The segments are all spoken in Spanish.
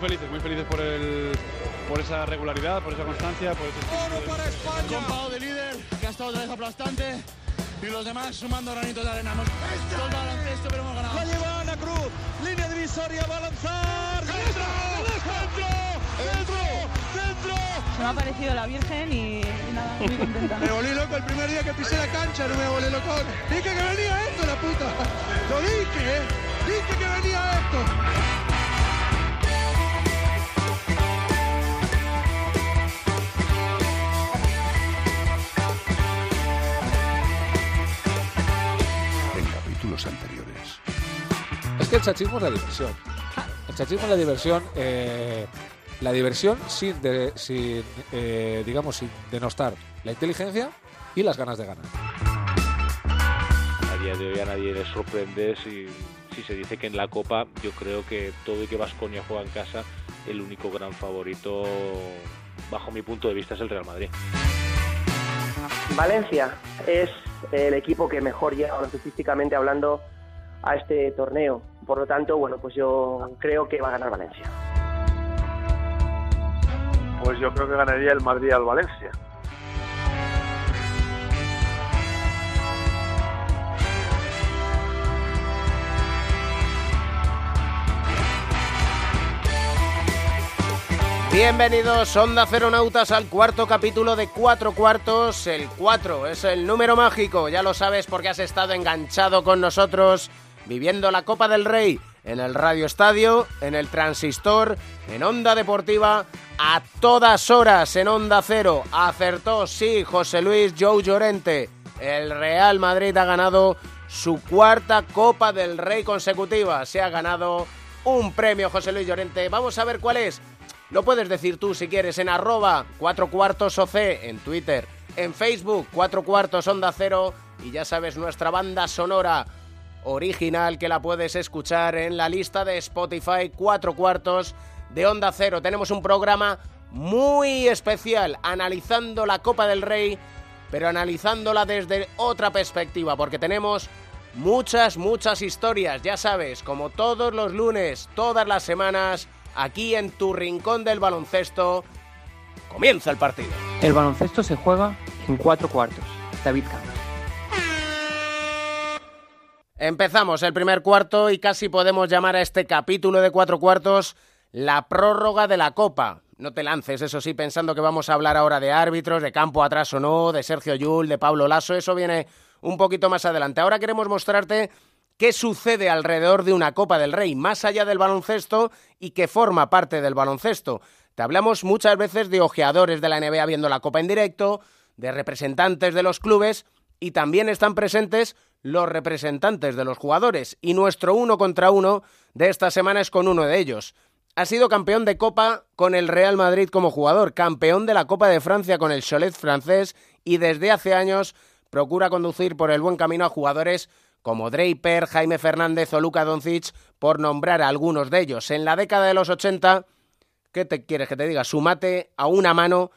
felices, muy felices por, el, por esa regularidad, por esa constancia, por ese... ¡Oro para España! de líder, que ha estado otra vez aplastante y los demás sumando granitos de arena. Hemos el baloncesto, pero hemos ganado. La lleva Ana Cruz, línea divisoria, va a lanzar. ¡Dentro! ¡Dentro! ¡Dentro! ¡Dentro! Se me ha parecido la Virgen y, nada, muy contenta. me volví loco el primer día que pisé la cancha, no me volví loco. Dije que venía esto, la puta. Lo dije, ¿eh? Dije que venía esto. Que el chachismo es la diversión. El chachismo es la diversión. Eh, la diversión sin, de, sin eh, digamos, sin denostar la inteligencia y las ganas de ganar. A día de hoy a nadie le sorprende si, si se dice que en la Copa yo creo que todo y que Vasconia juega en casa, el único gran favorito, bajo mi punto de vista, es el Real Madrid. Valencia es el equipo que mejor llega físicamente hablando a este torneo. Por lo tanto, bueno, pues yo creo que va a ganar Valencia. Pues yo creo que ganaría el Madrid al Valencia. Bienvenidos, Onda Ceronautas, al cuarto capítulo de Cuatro Cuartos. El 4 es el número mágico, ya lo sabes porque has estado enganchado con nosotros viviendo la Copa del Rey en el Radio Estadio, en el Transistor, en Onda Deportiva, a todas horas en Onda Cero. Acertó, sí, José Luis Joe Llorente. El Real Madrid ha ganado su cuarta Copa del Rey consecutiva. Se ha ganado un premio, José Luis Llorente. Vamos a ver cuál es. Lo puedes decir tú si quieres en arroba 4 cuartos OC en Twitter, en Facebook 4 cuartos Onda Cero y ya sabes nuestra banda sonora original que la puedes escuchar en la lista de Spotify 4 cuartos de Onda Cero. Tenemos un programa muy especial analizando la Copa del Rey, pero analizándola desde otra perspectiva, porque tenemos muchas, muchas historias, ya sabes, como todos los lunes, todas las semanas aquí en tu rincón del baloncesto. Comienza el partido. El baloncesto se juega en cuatro cuartos. David Campos. Empezamos el primer cuarto y casi podemos llamar a este capítulo de cuatro cuartos la prórroga de la Copa. No te lances, eso sí, pensando que vamos a hablar ahora de árbitros, de campo atrás o no, de Sergio Yul, de Pablo Lasso, eso viene un poquito más adelante. Ahora queremos mostrarte qué sucede alrededor de una Copa del Rey, más allá del baloncesto y que forma parte del baloncesto. Te hablamos muchas veces de ojeadores de la NBA viendo la Copa en directo, de representantes de los clubes y también están presentes los representantes de los jugadores y nuestro uno contra uno de esta semana es con uno de ellos. Ha sido campeón de Copa con el Real Madrid como jugador, campeón de la Copa de Francia con el Cholet francés y desde hace años procura conducir por el buen camino a jugadores como Draper, Jaime Fernández o Luka Doncic, por nombrar a algunos de ellos. En la década de los 80, ¿qué te quieres que te diga? Su mate a una mano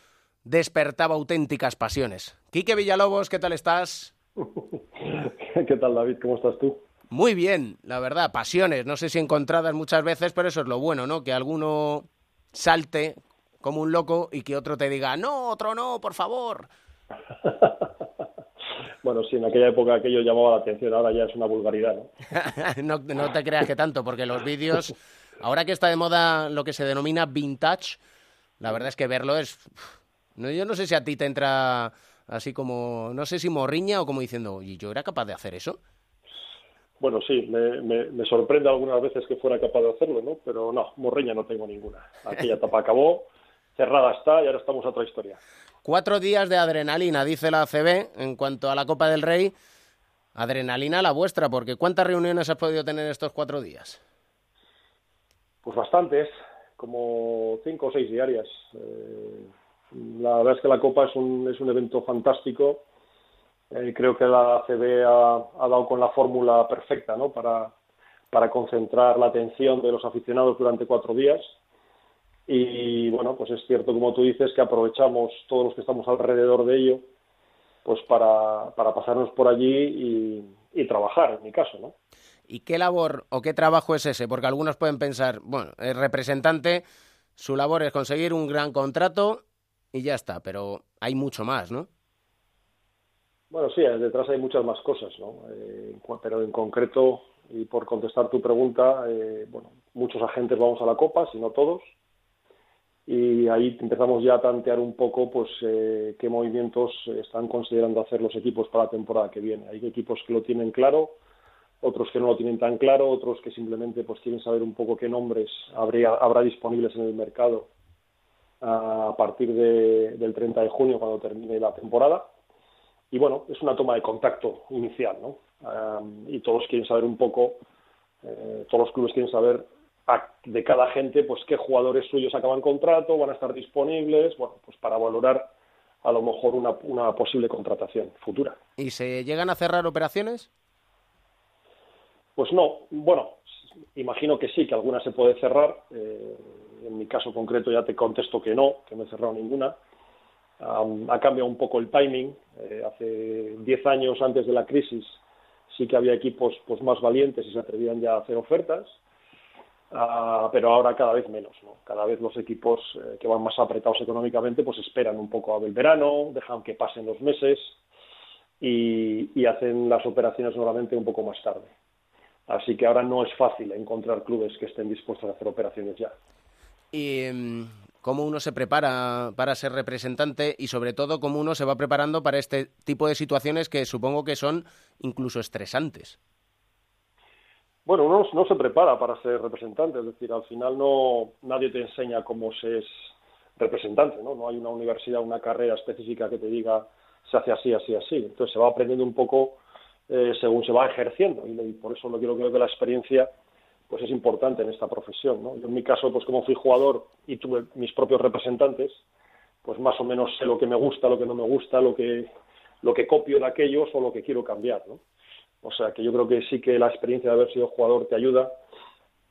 despertaba auténticas pasiones. Quique Villalobos, ¿qué tal estás? ¿Qué tal, David? ¿Cómo estás tú? Muy bien, la verdad, pasiones, no sé si encontradas muchas veces, pero eso es lo bueno, ¿no? Que alguno salte como un loco y que otro te diga, no, otro no, por favor. Bueno, sí, en aquella época aquello llamaba la atención, ahora ya es una vulgaridad, ¿no? no, te creas que tanto, porque los vídeos, ahora que está de moda lo que se denomina vintage, la verdad es que verlo es... yo no sé si a ti te entra así como, no sé si morriña o como diciendo, ¿y yo era capaz de hacer eso? Bueno, sí, me, me, sorprende algunas veces que fuera capaz de hacerlo, ¿no? Pero no, morriña no tengo ninguna. Aquella etapa acabó, cerrada está y ahora estamos a otra historia. Cuatro días de adrenalina, dice la ACB, en cuanto a la Copa del Rey. Adrenalina la vuestra, porque ¿cuántas reuniones has podido tener estos cuatro días? Pues bastantes, como cinco o seis diarias. Eh, la verdad es que la Copa es un, es un evento fantástico. Eh, creo que la ACB ha, dado con la fórmula perfecta ¿no? para, para concentrar la atención de los aficionados durante cuatro días y bueno, pues es cierto, como tú dices, que aprovechamos todos los que estamos alrededor de ello, pues para, para pasarnos por allí y, trabajar, en mi caso, ¿no? ¿Y qué labor o qué trabajo es ese? Porque algunos pueden pensar, bueno, el representante, su labor es conseguir un gran contrato y ya está, pero hay mucho más, ¿no? Bueno, sí, detrás hay muchas más cosas, ¿no? Eh, pero en concreto, y por contestar tu pregunta, eh, bueno, muchos agentes vamos a la Copa, si no todos, y ahí empezamos ya a tantear un poco pues eh, qué movimientos están considerando hacer los equipos para la temporada que viene. Hay equipos que lo tienen claro, otros que no lo tienen tan claro, otros que simplemente pues quieren saber un poco qué nombres habría, habrá disponibles en el mercado a partir de, del 30 de junio cuando termine la temporada. Y bueno, es una toma de contacto inicial, ¿no? y todos quieren saber un poco, eh, todos los clubes quieren saber de cada gente, pues qué jugadores suyos acaban contrato, van a estar disponibles, bueno, pues para valorar a lo mejor una, una posible contratación futura. ¿Y se llegan a cerrar operaciones? Pues no, bueno, imagino que sí, que alguna se puede cerrar. Eh, en mi caso concreto ya te contesto que no, que no he cerrado ninguna. ha cambiado un poco el timing. Eh, hace 10 años antes de la crisis sí que había equipos pues más valientes y se atrevían ya a hacer ofertas. Ah, pero ahora cada vez menos, ¿no? Cada vez los equipos eh, que van más apretados económicamente pues esperan un poco a el verano, dejan que pasen los meses y, hacen las operaciones nuevamente un poco más tarde. Así que ahora no es fácil encontrar clubes que estén dispuestos a hacer operaciones ya. ¿Y em, cómo uno se prepara para ser representante y sobre todo cómo uno se va preparando para este tipo de situaciones que supongo que son incluso estresantes? Bueno, uno no se prepara para ser representante, es decir, al final no nadie te enseña cómo se es representante, ¿no? No hay una universidad, una carrera específica que te diga se hace así, así, así. Entonces se va aprendiendo un poco eh, según se va ejerciendo y, por eso lo quiero creo que la experiencia pues es importante en esta profesión, ¿no? Yo en mi caso, pues como fui jugador y tuve mis propios representantes, pues más o menos sé lo que me gusta, lo que no me gusta, lo que lo que copio de aquellos o lo que quiero cambiar, ¿no? O sea que yo creo que sí que la experiencia de haber sido jugador te ayuda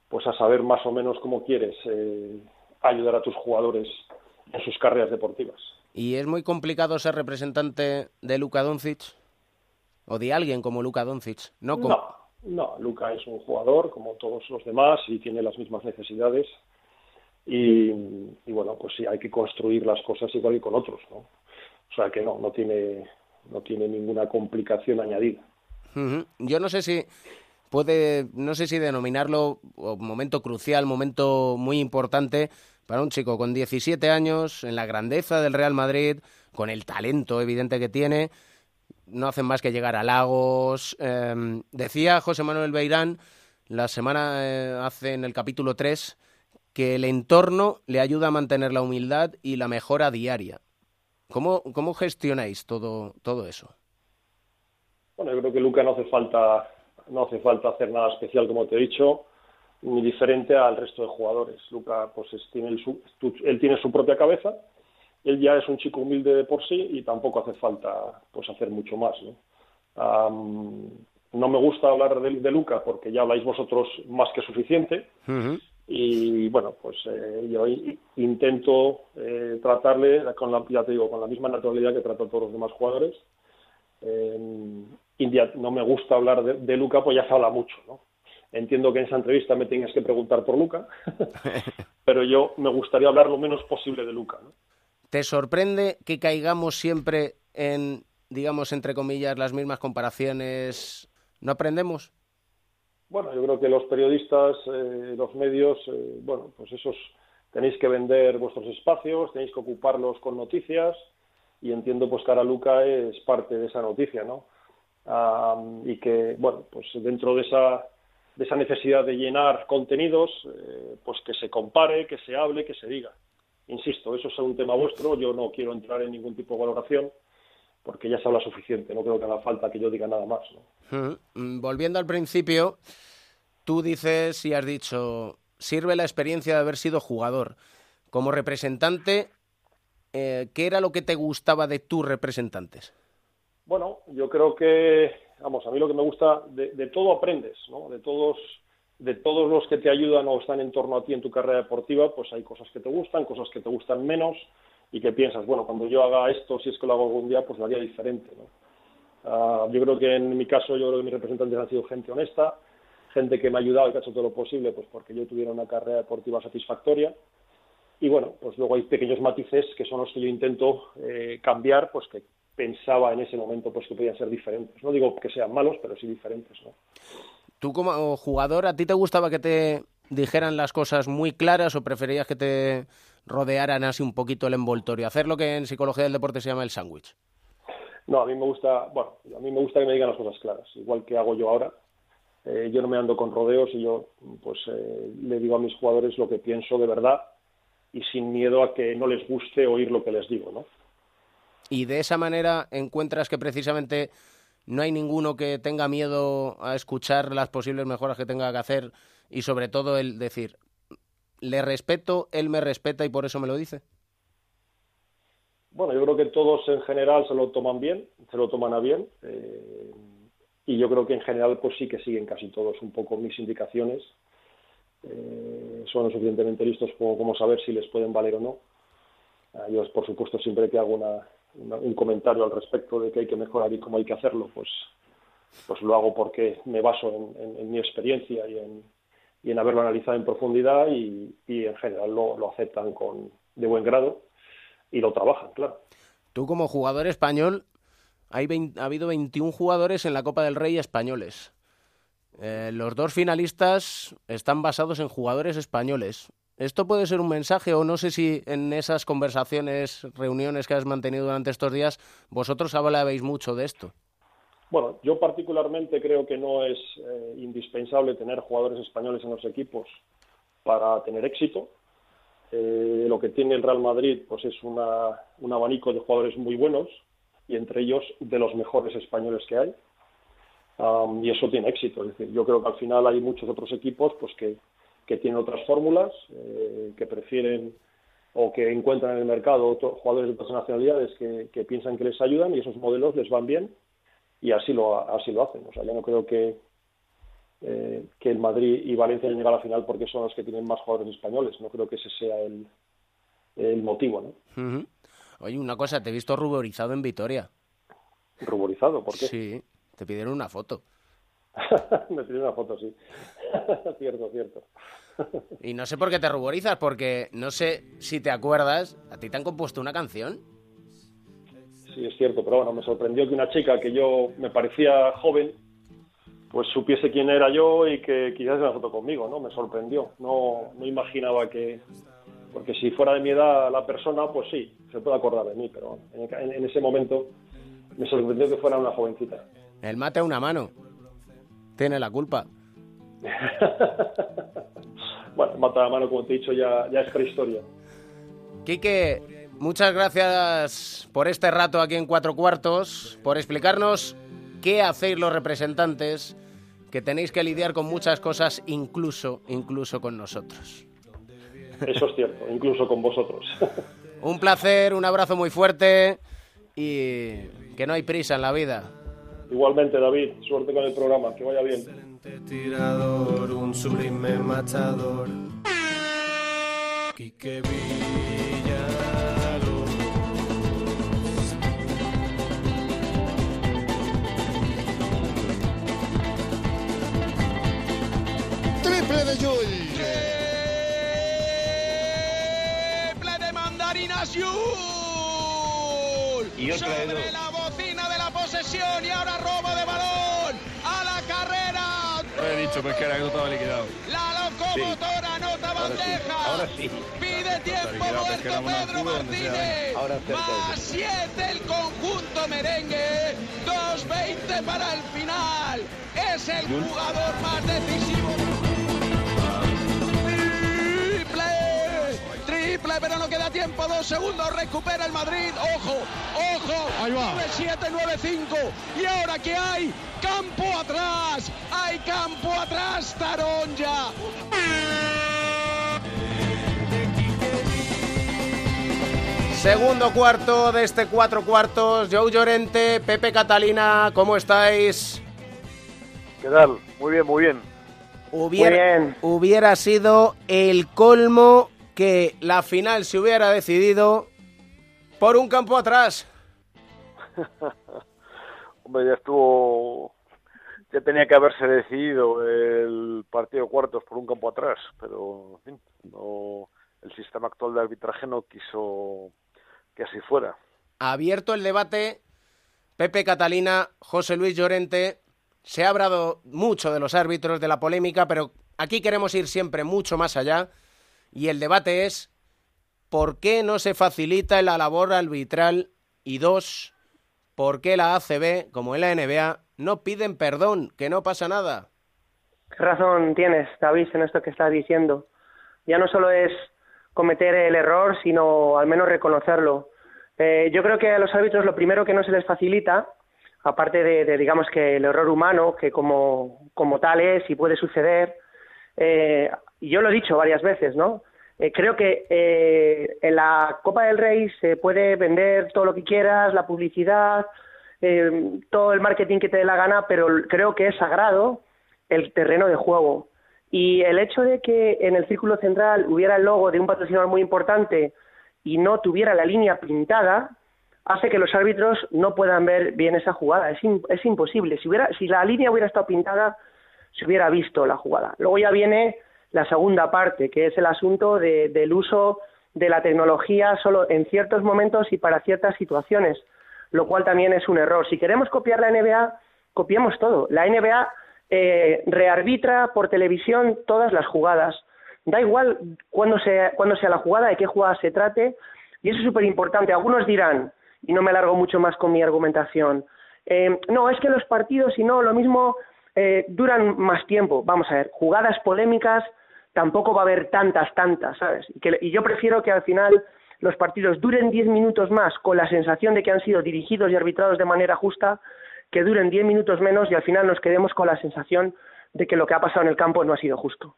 pues a saber más o menos cómo quieres eh, ayudar a tus jugadores en sus carreras deportivas. ¿Y es muy complicado ser representante de Luka Doncic? ¿O de alguien como Luka Doncic? No, no, Luka es un jugador como todos los demás y tiene las mismas necesidades. Y, y, bueno, pues sí, hay que construir las cosas igual que con otros, ¿no? O sea que no, no tiene, no tiene ninguna complicación añadida. Yo no sé si puede, no sé si denominarlo momento crucial, momento muy importante para un chico con 17 años, en la grandeza del Real Madrid, con el talento evidente que tiene, no hacen más que llegar a Lagos. Em, decía José Manuel Beirán la semana eh, hace en el capítulo 3 que el entorno le ayuda a mantener la humildad y la mejora diaria. ¿Cómo, cómo gestionáis todo, todo eso? Bueno, yo creo que Luca no hace falta no hace falta hacer nada especial, como te he dicho, ni diferente al resto de jugadores. Luca, pues tiene él tiene su propia cabeza, él ya es un chico humilde de por sí y tampoco hace falta pues hacer mucho más. ¿no? no me gusta hablar de, de, Luca porque ya habláis vosotros más que suficiente. Y bueno, pues eh, yo intento eh, tratarle con la, ya te digo, con la misma naturalidad que trato a todos los demás jugadores India no me gusta hablar de, Luca, pues ya se habla mucho, ¿no? Entiendo que en esa entrevista me tengas que preguntar por Luca, pero yo me gustaría hablar lo menos posible de Luca, ¿no? ¿Te sorprende que caigamos siempre en, digamos, entre comillas, las mismas comparaciones? ¿No aprendemos? Bueno, yo creo que los periodistas, eh, los medios, eh, bueno, pues esos tenéis que vender vuestros espacios, tenéis que ocuparlos con noticias, y entiendo pues que ahora Luca es parte de esa noticia, ¿no? y que, bueno, pues dentro de esa, de esa necesidad de llenar contenidos, eh, pues que se compare, que se hable, que se diga. Insisto, eso es un tema vuestro, yo no quiero entrar en ningún tipo de valoración, porque ya se habla suficiente, no creo que haga falta que yo diga nada más. ¿no? Mm, volviendo al principio, tú dices y has dicho, sirve la experiencia de haber sido jugador. Como representante, eh, ¿qué era lo que te gustaba de tus representantes? Bueno, yo creo que, vamos, a mí lo que me gusta, de, todo aprendes, ¿no? De todos, de todos los que te ayudan o están en torno a ti en tu carrera deportiva, pues hay cosas que te gustan, cosas que te gustan menos y que piensas, bueno, cuando yo haga esto, si es que lo hago algún día, pues lo haría diferente, ¿no? Ah, yo creo que en mi caso, yo creo que mis representantes han sido gente honesta, gente que me ha ayudado y que ha hecho todo lo posible pues porque yo tuviera una carrera deportiva satisfactoria. Y bueno, pues luego hay pequeños matices que son los que yo intento eh, cambiar, pues que pensaba en ese momento pues que podían ser diferentes. No digo que sean malos, pero sí diferentes, ¿no? Tú como jugador, ¿a ti te gustaba que te dijeran las cosas muy claras o preferías que te rodearan así un poquito el envoltorio? Hacer lo que en psicología del deporte se llama el sándwich. No, a mí me gusta, bueno, a mí me gusta que me digan las cosas claras, igual que hago yo ahora. Eh, yo no me ando con rodeos y yo pues eh, le digo a mis jugadores lo que pienso de verdad y sin miedo a que no les guste oír lo que les digo, ¿no? Y de esa manera encuentras que precisamente no hay ninguno que tenga miedo a escuchar las posibles mejoras que tenga que hacer y sobre todo el decir, le respeto, él me respeta y por eso me lo dice. Bueno, yo creo que todos en general se lo toman bien, se lo toman a bien. Eh, y yo creo que en general pues sí que siguen casi todos un poco mis indicaciones. Eh, son lo suficientemente listos como, saber si les pueden valer o no. Ah, yo, por supuesto, siempre que hago un comentario al respecto de que hay que mejorar y cómo hay que hacerlo, pues, pues lo hago porque me baso en, mi experiencia y en, y en haberlo analizado en profundidad y, en general lo, lo aceptan con, de buen grado y lo trabajan, claro. Tú como jugador español, hay ha habido 21 jugadores en la Copa del Rey españoles. Eh, los dos finalistas están basados en jugadores españoles. Esto puede ser un mensaje o no sé si en esas conversaciones, reuniones que has mantenido durante estos días, vosotros hablabais mucho de esto. Bueno, yo particularmente creo que no es eh, indispensable tener jugadores españoles en los equipos para tener éxito. Eh, lo que tiene el Real Madrid pues es una, un abanico de jugadores muy buenos y entre ellos de los mejores españoles que hay. y eso tiene éxito. Es decir, yo creo que al final hay muchos otros equipos pues que, que tienen otras fórmulas, eh, que prefieren o que encuentran en el mercado otros jugadores de otras nacionalidades que, que, piensan que les ayudan y esos modelos les van bien y así lo, así lo hacen. O sea, yo no creo que, eh, que el Madrid y Valencia lleguen a la final porque son los que tienen más jugadores españoles. No creo que ese sea el, el motivo, ¿no? Oye, una cosa, te he visto ruborizado en Vitoria. ¿Ruborizado? ¿Por qué? Sí, te pidieron una foto. Me pidieron una foto, sí. cierto, cierto. y no sé por qué te ruborizas, porque no sé si te acuerdas, ¿a ti te han compuesto una canción? Sí, es cierto, pero bueno, me sorprendió que una chica que yo me parecía joven pues supiese quién era yo y que quizás una foto conmigo, ¿no? Me sorprendió. No, no imaginaba que... Porque si fuera de mi edad la persona, pues sí, se puede acordar de mí, pero en, ese momento me sorprendió que fuera una jovencita. El mate a una mano. Tiene la culpa. bueno, mata a la mano, como te he dicho, ya, ya es prehistoria. Quique, muchas gracias por este rato aquí en Cuatro Cuartos, por explicarnos qué hacéis los representantes que tenéis que lidiar con muchas cosas, incluso, incluso con nosotros. Eso es cierto, incluso con vosotros. Un placer, un abrazo muy fuerte y que no hay prisa en la vida. Igualmente, David, suerte con el programa, que vaya bien. Tirador, un sublime matador. de Yul. Triple de mandarinas Yul. Y otra Sobre de la bocina de la posesión y ahora robo de balón. Lo he dicho, pues que era que no estaba liquidado. La locomotora nota bandeja. Ahora sí. Pide tiempo muerto Pedro Martínez. Ahora Más 7 el conjunto merengue. 2.20 para el final. Es el jugador más decisivo. Triple, pero no queda tiempo. Dos segundos. Recupera el Madrid. Ojo, ojo. Ahí va. 9-7, 9-5. ¿Y ahora qué hay? Campo atrás. Hay campo atrás. Taronja. Segundo cuarto de este cuatro cuartos. Joe Llorente, Pepe Catalina, ¿cómo estáis? ¿Qué tal? Muy bien, muy bien. Hubiera, Muy bien. hubiera sido el colmo que la final se hubiera decidido por un campo atrás. Hombre, ya estuvo ya tenía que haberse decidido el partido cuartos por un campo atrás, pero en fin, no, el sistema actual de arbitraje no quiso que así fuera. Abierto el debate, Pepe Catalina, José Luis Llorente, se ha hablado mucho de los árbitros, de la polémica, pero aquí queremos ir siempre mucho más allá y el debate es ¿por qué no se facilita la labor arbitral? Y dos, ¿por qué la ACB, como en la NBA, no piden perdón, que no pasa nada? ¿Qué razón tienes, David, en esto que estás diciendo? Ya no solo es cometer el error, sino al menos reconocerlo. Eh, yo creo que a los árbitros lo primero que no se les facilita, aparte de, digamos que el error humano, que como, como tal es y puede suceder, eh, yo lo he dicho varias veces, ¿no? Eh, creo que eh, en la Copa del Rey se puede vender todo lo que quieras, la publicidad, eh, todo el marketing que te dé la gana, pero creo que es sagrado el terreno de juego. Y el hecho de que en el círculo central hubiera el logo de un patrocinador muy importante y no tuviera la línea pintada, hace que los árbitros no puedan ver bien esa jugada. Es, es imposible. Si, hubiera, si la línea hubiera estado pintada, se hubiera visto la jugada. Luego ya viene la segunda parte, que es el asunto de, del uso de la tecnología solo en ciertos momentos y para ciertas situaciones, lo cual también es un error. Si queremos copiar la NBA, copiamos todo. La NBA eh, rearbitra por televisión todas las jugadas. Da igual cuándo sea, cuándo sea la jugada, de qué jugada se trate, y eso es súper importante. Algunos dirán, y no me alargo mucho más con mi argumentación, eh, no, es que los partidos, si no, lo mismo eh, duran más tiempo. Vamos a ver, jugadas polémicas tampoco va a haber tantas, tantas, ¿sabes? Y, que, y yo prefiero que al final los partidos duren 10 minutos más con la sensación de que han sido dirigidos y arbitrados de manera justa, que duren 10 minutos menos y al final nos quedemos con la sensación de que lo que ha pasado en el campo no ha sido justo.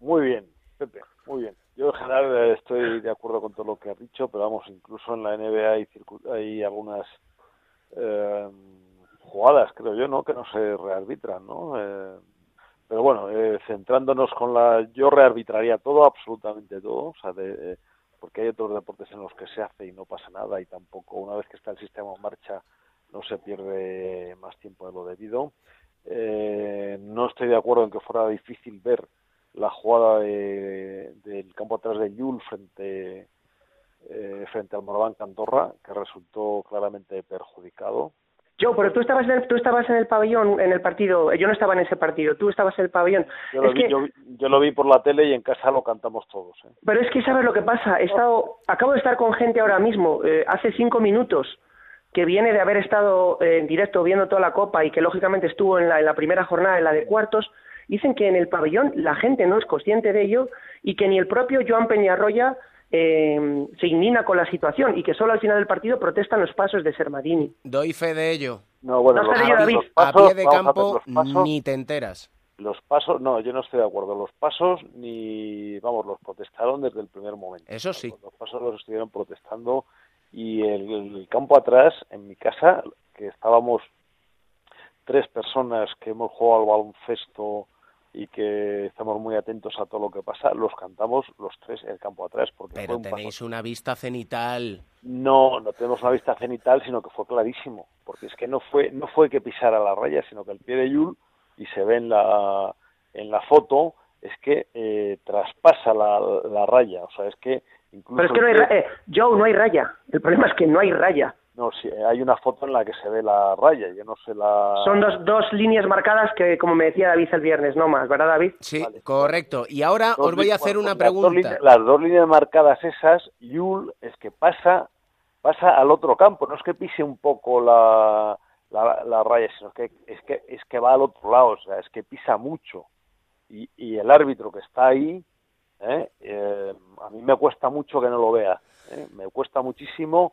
Muy bien, Pepe, muy bien. Yo en general eh, estoy de acuerdo con todo lo que has dicho, pero vamos, incluso en la NBA hay, hay algunas eh, jugadas, creo yo, ¿no? Que no se rearbitran, ¿no? Eh, pero bueno, eh, centrándonos con la... Yo rearbitraría todo, absolutamente todo, o sea, de, porque hay otros deportes en los que se hace y no pasa nada y tampoco una vez que está el sistema en marcha no se pierde más tiempo de lo debido. Eh, no estoy de acuerdo en que fuera difícil ver la jugada de, del campo atrás de Yul frente eh, frente al Moraván Cantorra, que resultó claramente perjudicado. Yo, pero tú estabas, en el, tú estabas en el pabellón, en el partido. Yo no estaba en ese partido, tú estabas en el pabellón. Yo lo, vi, yo, lo vi por la tele y en casa lo cantamos todos. ¿eh? Pero es que sabes lo que pasa. He estado, acabo de estar con gente ahora mismo, eh, hace cinco minutos, que viene de haber estado eh, en directo viendo toda la copa y que lógicamente estuvo en la, en la primera jornada, en la de cuartos. Dicen que en el pabellón la gente no es consciente de ello y que ni el propio Joan Peñarroya eh, se indigna con la situación y que solo al final del partido protestan los pasos de Sermadini. Doy fe de ello. No, bueno, no los, de David. los pasos, a pie de campo pasos, ni te enteras. Los pasos, no, yo no estoy de acuerdo. Los pasos ni, vamos, los protestaron desde el primer momento. Eso sí. Los, los pasos los estuvieron protestando y el, el campo atrás, en mi casa, que estábamos tres personas que hemos jugado al baloncesto y que estamos muy atentos a todo lo que pasa, los cantamos los tres en el campo atrás. Porque Pero fue un tenéis una vista cenital. No, no tenemos una vista cenital, sino que fue clarísimo, porque es que no fue no fue que pisara la raya, sino que el pie de Yul, y se ve en la, en la foto, es que eh, traspasa la, la, raya, o sea, es que incluso... Pero es que no hay raya, eh, Joe, no hay raya, el problema es que no hay raya. No, sí, hay una foto en la que se ve la raya, yo no sé la... Son dos, dos líneas marcadas que, como me decía David el viernes, no más, ¿verdad, David? Sí, vale. correcto. Y ahora dos os voy a hacer bueno, una las dos pregunta. las dos líneas marcadas esas, Yul es que pasa pasa al otro campo, no es que pise un poco la, la, la raya, sino que es que es que va al otro lado, o sea, es que pisa mucho. Y, y el árbitro que está ahí, ¿eh? Eh, a mí me cuesta mucho que no lo vea, ¿eh? me cuesta muchísimo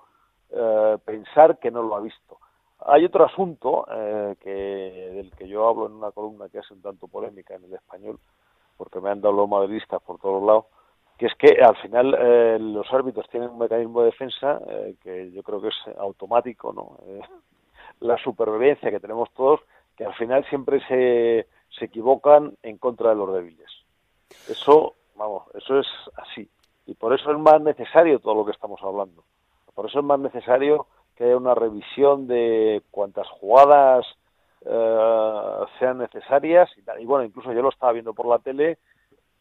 eh, pensar que no lo ha visto. Hay otro asunto eh, que, del que yo hablo en una columna que es un tanto polémica en el español, porque me han dado los madridistas por todos lados, que es que al final eh, los árbitros tienen un mecanismo de defensa eh, que yo creo que es automático, ¿no? Eh, la supervivencia que tenemos todos, que al final siempre se, se equivocan en contra de los débiles. Eso, vamos, eso es así. Y por eso es más necesario todo lo que estamos hablando. Por eso es más necesario que haya una revisión de cuántas jugadas eh, sean necesarias y, bueno, incluso yo lo estaba viendo por la tele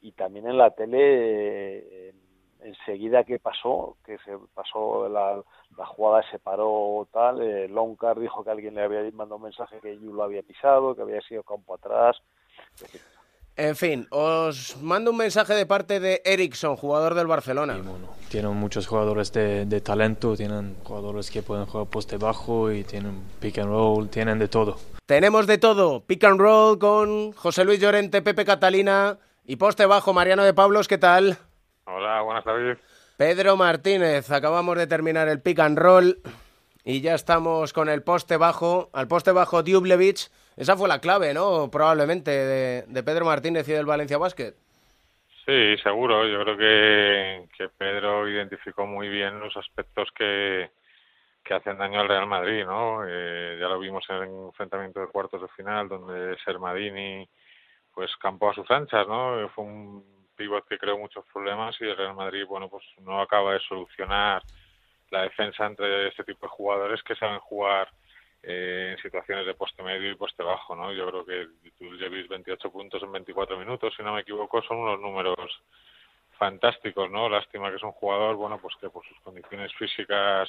y también en la tele eh, enseguida que pasó, que se pasó la, la jugada se paró tal, eh, Loncar dijo que alguien le había mandado un mensaje que Yu lo había pisado, que había sido campo atrás. En fin, os mando un mensaje de parte de Ericsson, jugador del Barcelona. Tienen muchos jugadores de, de talento, tienen jugadores que pueden jugar poste bajo y tienen pick and roll, tienen de todo. Tenemos de todo, pick and roll con José Luis Llorente, Pepe Catalina y poste bajo, Mariano de Pablos, ¿qué tal? Hola, buenas tardes. Pedro Martínez, acabamos de terminar el pick and roll y ya estamos con el poste bajo, al poste bajo Djubljevic. Esa fue la clave, ¿no? Probablemente de, Pedro Martínez y del Valencia Basket. Sí, seguro. Yo creo que, Pedro identificó muy bien los aspectos que, que hacen daño al Real Madrid, ¿no? Eh, ya lo vimos en el enfrentamiento de cuartos de final, donde Sermadini pues campó a sus anchas, ¿no? Fue un pivot que creó muchos problemas y el Real Madrid, bueno, pues no acaba de solucionar la defensa entre este tipo de jugadores que saben jugar eh, en situaciones de poste medio y poste bajo, ¿no? Yo creo que Duljevic 28 puntos en 24 minutos, si no me equivoco, son unos números fantásticos, ¿no? Lástima que es un jugador, bueno, pues que por sus condiciones físicas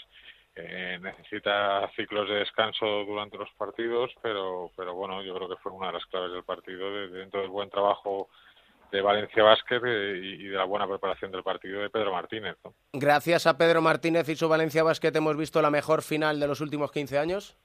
eh, necesita ciclos de descanso durante los partidos, pero, pero bueno, yo creo que fue una de las claves del partido, de, dentro del buen trabajo de Valencia Basket eh, y, de la buena preparación del partido de Pedro Martínez, ¿no? Gracias a Pedro Martínez y su Valencia Basket hemos visto la mejor final de los últimos 15 años.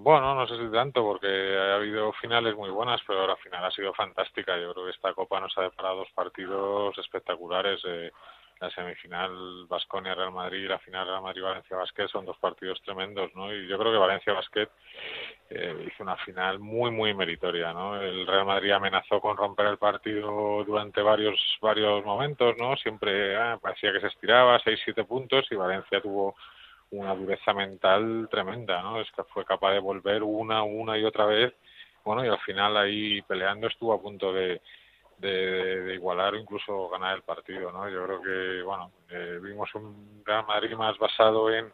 Bueno, no sé si tanto, porque ha habido finales muy buenas, pero la final ha sido fantástica. Yo creo que esta Copa nos ha deparado dos partidos espectaculares. Eh, la semifinal Vasconia-Real Madrid y la final Real Madrid-Valencia Basket son dos partidos tremendos, ¿no? Y yo creo que Valencia Basket eh, hizo una final muy, muy meritoria, ¿no? El Real Madrid amenazó con romper el partido durante varios, varios momentos, ¿no? Siempre ah, parecía que se estiraba, seis, siete puntos, y Valencia tuvo una dureza mental tremenda, ¿no? Es que fue capaz de volver una, una y otra vez, bueno, y al final ahí peleando estuvo a punto de, de, igualar o incluso ganar el partido, ¿no? Yo creo que, bueno, eh, vimos un Real Madrid más basado en,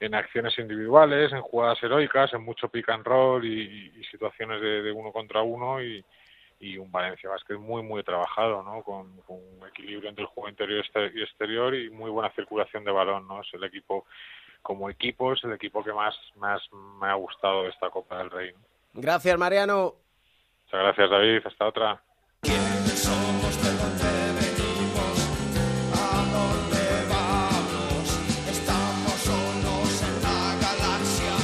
en acciones individuales, en jugadas heroicas, en mucho pick and roll y, y situaciones de, de, uno contra uno y, y un Valencia Basket muy, muy trabajado, ¿no? Con, con, un equilibrio entre el juego interior y exterior y muy buena circulación de balón, ¿no? Es el equipo, como equipo, es el equipo que más, más me ha gustado de esta Copa del Rey. ¿no? Gracias, Mariano. Muchas gracias, David. Hasta otra. somos, de dónde venimos, a dónde vamos. Estamos solos en la galaxia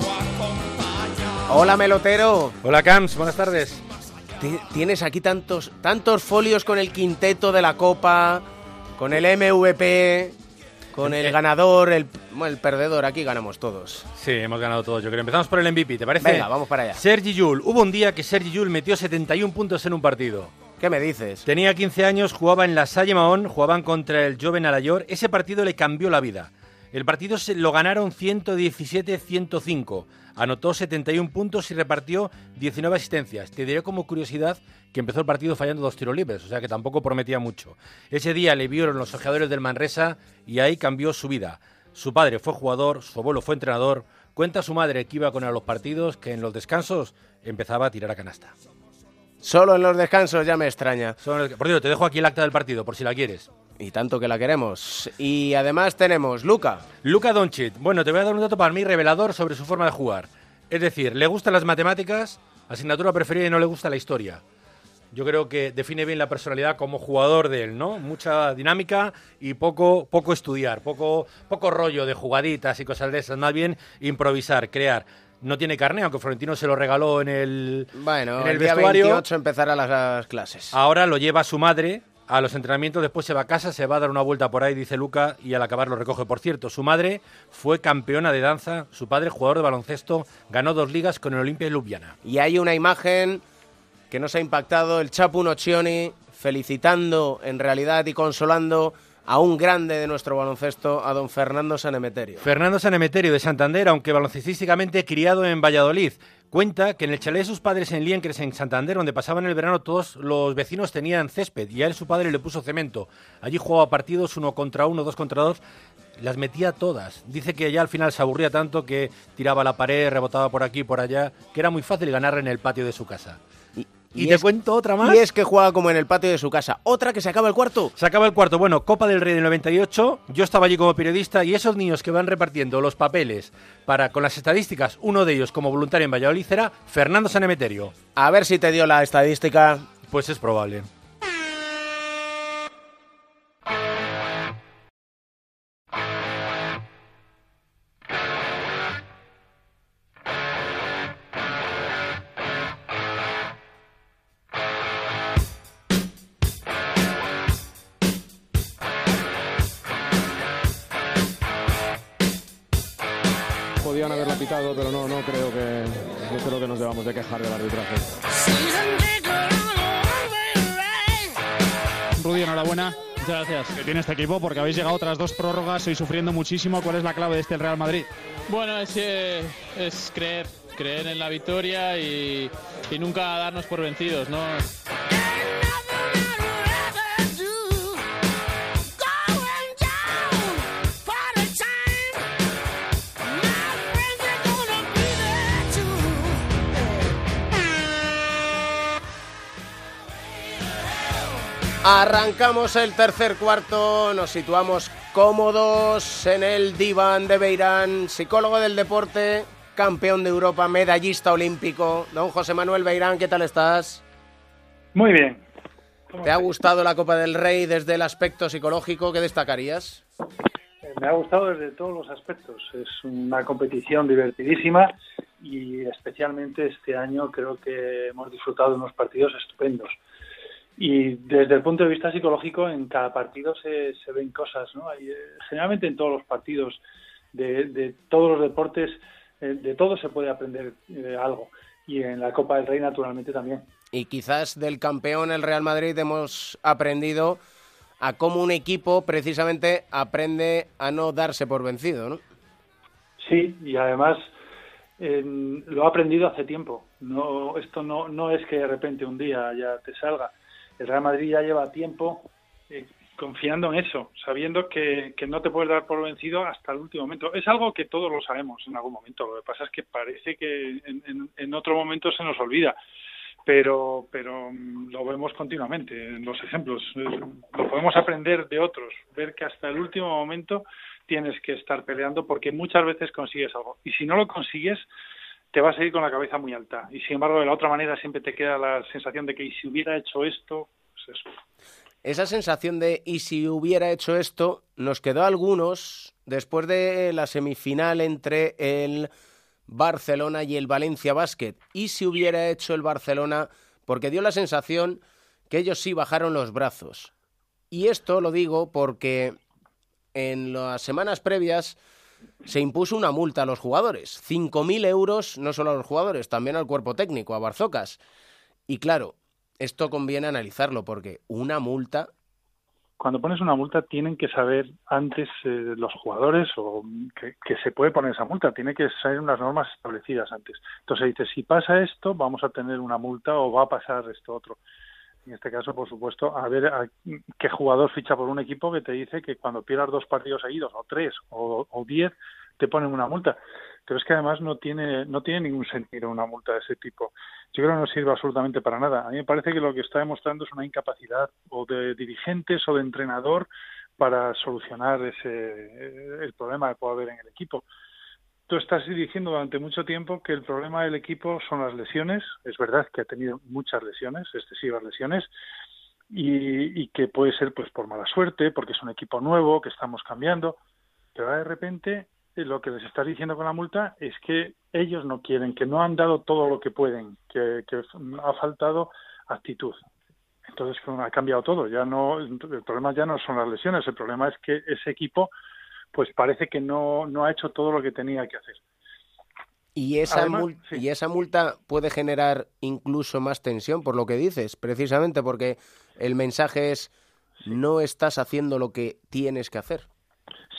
o acompañados. Hola, Melotero. Hola, Camps. Buenas tardes. Tienes aquí tantos, tantos folios con el quinteto de la Copa, con el MVP, con el ganador, el, el perdedor. Aquí ganamos todos. Sí, hemos ganado todos. Yo creo. Empezamos por el MVP, ¿te parece? Venga, vamos para allá. Sergi Yul. Hubo un día que Sergi Yul metió 71 puntos en un partido. ¿Qué me dices? Tenía 15 años, jugaba en la Salle Mahón, jugaban contra el Joven Alayor. Ese partido le cambió la vida. El partido se lo ganaron 117-105. Anotó 71 puntos y repartió 19 asistencias. Te diré como curiosidad que empezó el partido fallando dos tiros libres, o sea que tampoco prometía mucho. Ese día le vieron los ojeadores del Manresa y ahí cambió su vida. Su padre fue jugador, su abuelo fue entrenador. Cuenta su madre que iba con él a los partidos, que en los descansos empezaba a tirar a canasta. Solo en los descansos ya me extraña. Por cierto, te dejo aquí el acta del partido, por si la quieres. Y tanto que la queremos. Y además tenemos Luca. Luca Doncic. Bueno, te voy a dar un dato para mí revelador sobre su forma de jugar. Es decir, le gustan las matemáticas, asignatura preferida y no le gusta la historia. Yo creo que define bien la personalidad como jugador de él, ¿no? Mucha dinámica y poco, poco estudiar, poco, poco rollo de jugaditas y cosas de esas. Más bien improvisar, crear no tiene carne, aunque Florentino se lo regaló en el, bueno, en el, el día vestuario. 28 empezará las, las, clases. Ahora lo lleva su madre a los entrenamientos, después se va a casa, se va a dar una vuelta por ahí, dice Luca, y al acabar lo recoge. Por cierto, su madre fue campeona de danza, su padre jugador de baloncesto, ganó dos ligas con el Olimpia de Ljubljana. Y hay una imagen que nos ha impactado, el Chapu Nocioni felicitando en realidad y consolando a un grande de nuestro baloncesto, a don Fernando Sanemeterio. Fernando Sanemeterio de Santander, aunque baloncestísticamente criado en Valladolid. Cuenta que en el chalet de sus padres en Liencres, en Santander, donde pasaban el verano, todos los vecinos tenían césped y a él su padre le puso cemento. Allí jugaba partidos uno contra uno, dos contra dos, las metía todas. Dice que ya al final se aburría tanto que tiraba la pared, rebotaba por aquí y por allá, que era muy fácil ganar en el patio de su casa. Y, te es- cuento otra más. Y es que juega como en el patio de su casa. Otra que se acaba el cuarto. Se acaba el cuarto. Bueno, Copa del Rey del 98. Yo estaba allí como periodista y esos niños que van repartiendo los papeles para con las estadísticas, uno de ellos como voluntario en Valladolid era Fernando Sanemeterio. A ver si te dio la estadística. Pues es probable. De quejar del arbitraje. Rudy, enhorabuena. Muchas gracias. Que tiene este equipo porque habéis llegado tras dos prórrogas y sufriendo muchísimo. ¿Cuál es la clave de este Real Madrid? Bueno, es, eh, es creer, creer en la victoria y, y nunca darnos por vencidos, ¿no? Arrancamos el tercer cuarto, nos situamos cómodos en el diván de Beirán, psicólogo del deporte, campeón de Europa, medallista olímpico. Don José Manuel Beirán, ¿qué tal estás? Muy bien. ¿Te ha gustado la Copa del Rey desde el aspecto psicológico? ¿Qué destacarías? Eh, Me ha gustado desde todos los aspectos. Es una competición divertidísima y especialmente este año creo que hemos disfrutado de unos partidos estupendos. Y desde el punto de vista psicológico, en cada partido se, se ven cosas, ¿no? Hay, eh, generalmente en todos los partidos de, de todos los deportes, eh, de todo se puede aprender eh, algo. Y en la Copa del Rey, naturalmente, también. Y quizás del campeón, el Real Madrid, hemos aprendido a cómo un equipo precisamente aprende a no darse por vencido, ¿no? Sí, y además eh, lo he aprendido hace tiempo. No, esto no, no es que de repente un día ya te salga. El Real Madrid ya lleva tiempo eh, confiando en eso, sabiendo que, no te puedes dar por vencido hasta el último momento. Es algo que todos lo sabemos en algún momento. Lo que pasa es que parece que en, en- en otro momento se nos olvida. Pero, pero mm, lo vemos continuamente en los ejemplos. Lo podemos aprender de otros, ver que hasta el último momento tienes que estar peleando porque muchas veces consigues algo. Y si no lo consigues, te vas a ir con la cabeza muy alta. Y sin embargo, de la otra manera siempre te queda la sensación de que "Y si hubiera hecho esto, pues eso. Esa sensación de y si hubiera hecho esto nos quedó a algunos después de la semifinal entre el Barcelona y el Valencia Basket. Y si hubiera hecho el Barcelona, porque dio la sensación que ellos sí bajaron los brazos. Y esto lo digo porque en las semanas previas se impuso una multa a los jugadores. 5.000 euros no solo a los jugadores, también al cuerpo técnico, a Barzocas. Y claro, esto conviene analizarlo porque una multa Cuando pones una multa, tienen que saber antes eh, los jugadores o que, se puede poner esa multa. Tiene que ser unas normas establecidas antes. Entonces dice, si pasa esto, vamos a tener una multa o va a pasar esto otro. En este caso, por supuesto, a ver a qué jugador ficha por un equipo que te dice que cuando pierdas dos partidos seguidos, o tres, o, diez, te ponen una multa. Pero es que además no tiene, no tiene ningún sentido una multa de ese tipo. Yo creo que no sirve absolutamente para nada. A mí me parece que lo que está demostrando es una incapacidad o de dirigentes o de entrenador para solucionar ese, el problema que puede haber en el equipo tú estás diciendo durante mucho tiempo que el problema del equipo son las lesiones. Es verdad que ha tenido muchas lesiones, excesivas lesiones, y, y que puede ser pues por mala suerte, porque es un equipo nuevo, que estamos cambiando, pero de repente eh, lo que les estás diciendo con la multa es que ellos no quieren, que no han dado todo lo que pueden, que, que ha faltado actitud. Entonces ha cambiado todo. Ya no, el problema ya no son las lesiones, el problema es que ese equipo pues parece que no, no ha hecho todo lo que tenía que hacer. Y esa, Además, mul- y esa multa puede generar incluso más tensión, por lo que dices, precisamente porque el mensaje es no estás haciendo lo que tienes que hacer.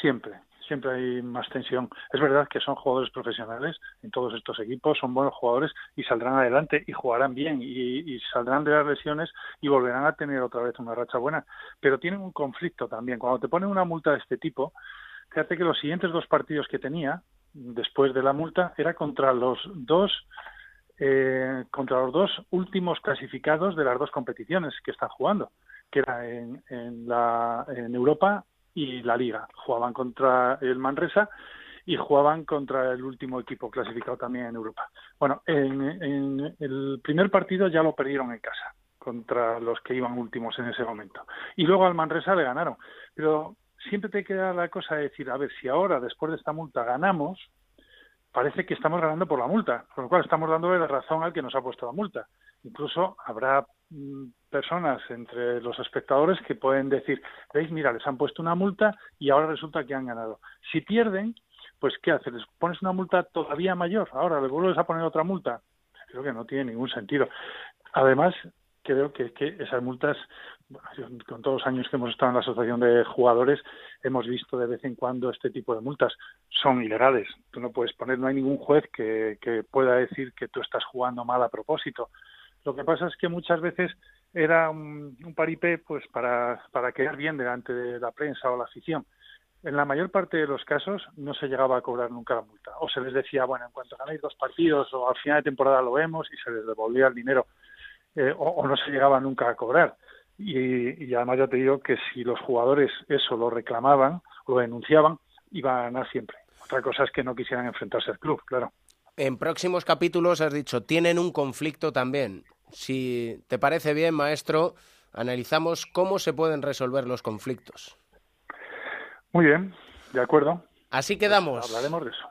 Siempre, siempre hay más tensión. Es verdad que son jugadores profesionales en todos estos equipos, son buenos jugadores y saldrán adelante y jugarán bien y, y saldrán de las lesiones y volverán a tener otra vez una racha buena. Pero tienen un conflicto también. Cuando te ponen una multa de este tipo, fíjate que los siguientes dos partidos que tenía después de la multa era contra los dos eh, contra los dos últimos clasificados de las dos competiciones que están jugando, que era en, en, la, en Europa y la Liga. Jugaban contra el Manresa y jugaban contra el último equipo clasificado también en Europa. Bueno, en, en el primer partido ya lo perdieron en casa contra los que iban últimos en ese momento. Y luego al Manresa le ganaron. Pero siempre te queda la cosa de decir, a ver, si ahora, después de esta multa, ganamos, parece que estamos ganando por la multa, con lo cual estamos dándole la razón al que nos ha puesto la multa. Incluso habrá mm, personas entre los espectadores que pueden decir, veis, mira, les han puesto una multa y ahora resulta que han ganado. Si pierden, pues ¿qué haces? ¿Les pones una multa todavía mayor? Ahora les vuelves a poner otra multa. Creo que no tiene ningún sentido. Además, creo que, que esas multas, con todos los años que hemos estado en la asociación de jugadores, hemos visto de vez en cuando este tipo de multas. Son ilegales. Tú no puedes poner, no hay ningún juez que, pueda decir que tú estás jugando mal a propósito. Lo que pasa es que muchas veces era un, un paripé pues para, para quedar bien delante de la prensa o la afición. En la mayor parte de los casos no se llegaba a cobrar nunca la multa. O se les decía, bueno, en cuanto ganéis dos partidos o al final de temporada lo vemos y se les devolvía el dinero. Eh, o, no se llegaba nunca a cobrar. Y, y, además ya te digo que si los jugadores eso lo reclamaban o lo denunciaban, iban a ganar siempre. Otra cosa es que no quisieran enfrentarse al club, claro. En próximos capítulos has dicho, tienen un conflicto también. Si te parece bien, maestro, analizamos cómo se pueden resolver los conflictos. Muy bien, de acuerdo. Así quedamos. Pues hablaremos de eso.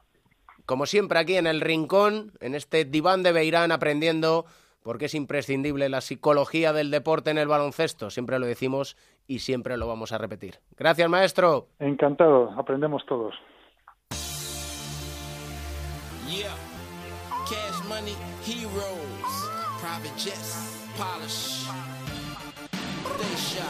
Como siempre aquí en el rincón, en este diván de Beirán aprendiendo porque es imprescindible la psicología del deporte en el baloncesto. Siempre lo decimos y siempre lo vamos a repetir. Gracias, maestro. Encantado, aprendemos todos. Yeah. Cash money, heroes, private jets, polish. They shot.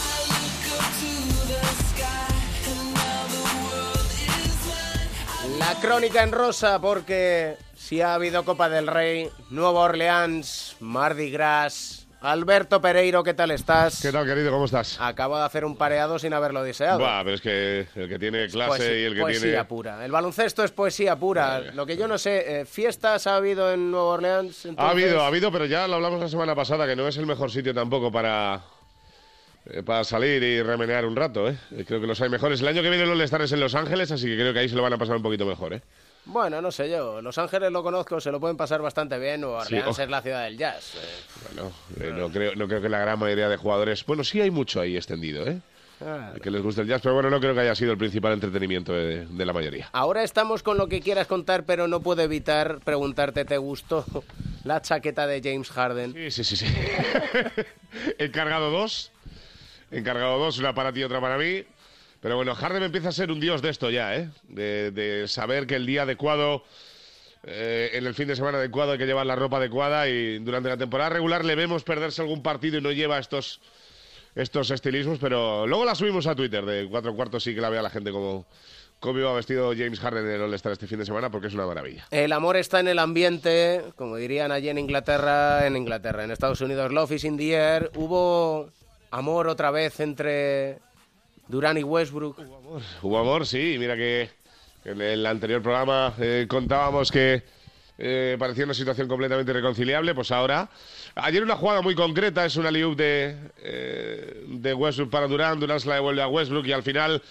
I look up to the sky and now the world is mine. La crónica en rosa porque si ha habido Copa del Rey, Nueva Orleans, Mardi Gras. Alberto Pereiro, ¿qué tal estás? ¿Qué tal, querido? ¿Cómo estás? Acabo de hacer un pareado sin haberlo deseado. Buah, pero es que el que tiene clase poesía, y el que poesía tiene... pura. El baloncesto es poesía pura. Vale. Lo que yo no sé, eh, ¿fiestas ha habido en Nueva Orleans? Entonces? Ha habido, ha habido, pero ya lo hablamos la semana pasada, que no es el mejor sitio tampoco para... eh, para salir y remenear un rato, ¿eh? Creo que los hay mejores. El año que viene el All-Star es en Los Ángeles, así que creo que ahí se lo van a pasar un poquito mejor, ¿eh? Bueno, no sé yo. Los Ángeles lo conozco, se lo pueden pasar bastante bien. O Orleans Sí, oh. es la ciudad del jazz. eh. Bueno, eh, no, creo, no creo que la gran mayoría de jugadores... Bueno, sí hay mucho ahí extendido, ¿eh? Ah. Que les guste el jazz, pero bueno, no creo que haya sido el principal entretenimiento de, de la mayoría. Ahora estamos con lo que quieras contar, pero no puedo evitar preguntarte, ¿te gustó la chaqueta de James Harden? Sí, sí, sí. sí. Encargado dos. Encargado dos, una para ti y otra para mí. Pero bueno, Harden empieza a ser un dios de esto ya, ¿eh? De, saber que el día adecuado, eh, en el fin de semana adecuado, hay que llevar la ropa adecuada y durante la temporada regular le vemos perderse algún partido y no lleva estos, estos estilismos, pero luego la subimos a Twitter de cuatro cuartos sí que la vea la gente como, como iba vestido James Harden en el All-Star este fin de semana porque es una maravilla. El amor está en el ambiente, como dirían allí en Inglaterra, en Inglaterra, en Estados Unidos, Love is in the air. Hubo amor otra vez entre Durán y Westbrook. Hubo amor, sí. Mira que en el anterior programa eh, contábamos que eh, parecía una situación completamente irreconciliable. Pues ahora, ayer una jugada muy concreta, es una liup de, eh, de Westbrook para Durán. Durán se la devuelve a Westbrook y al final,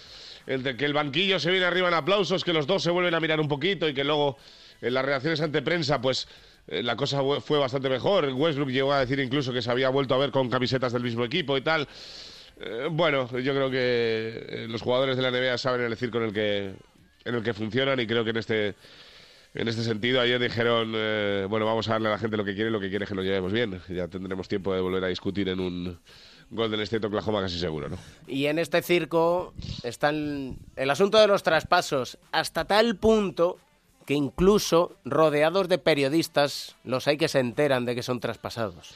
entre que el banquillo se viene arriba en aplausos, que los dos se vuelven a mirar un poquito y que luego en las reacciones ante prensa, pues la cosa fue bastante mejor. Westbrook llegó a decir incluso que se había vuelto a ver con camisetas del mismo equipo y tal. Eh, bueno, yo creo que eh, los jugadores de la NBA saben el circo en el que en el que funcionan y creo que en este en este sentido ayer dijeron eh, bueno vamos a darle a la gente lo que quiere lo que quiere que lo llevemos bien ya tendremos tiempo de volver a discutir en un Golden State Oklahoma casi seguro no Y en este circo está el asunto de los traspasos, hasta tal punto que incluso rodeados de periodistas los hay que se enteran de que son traspasados.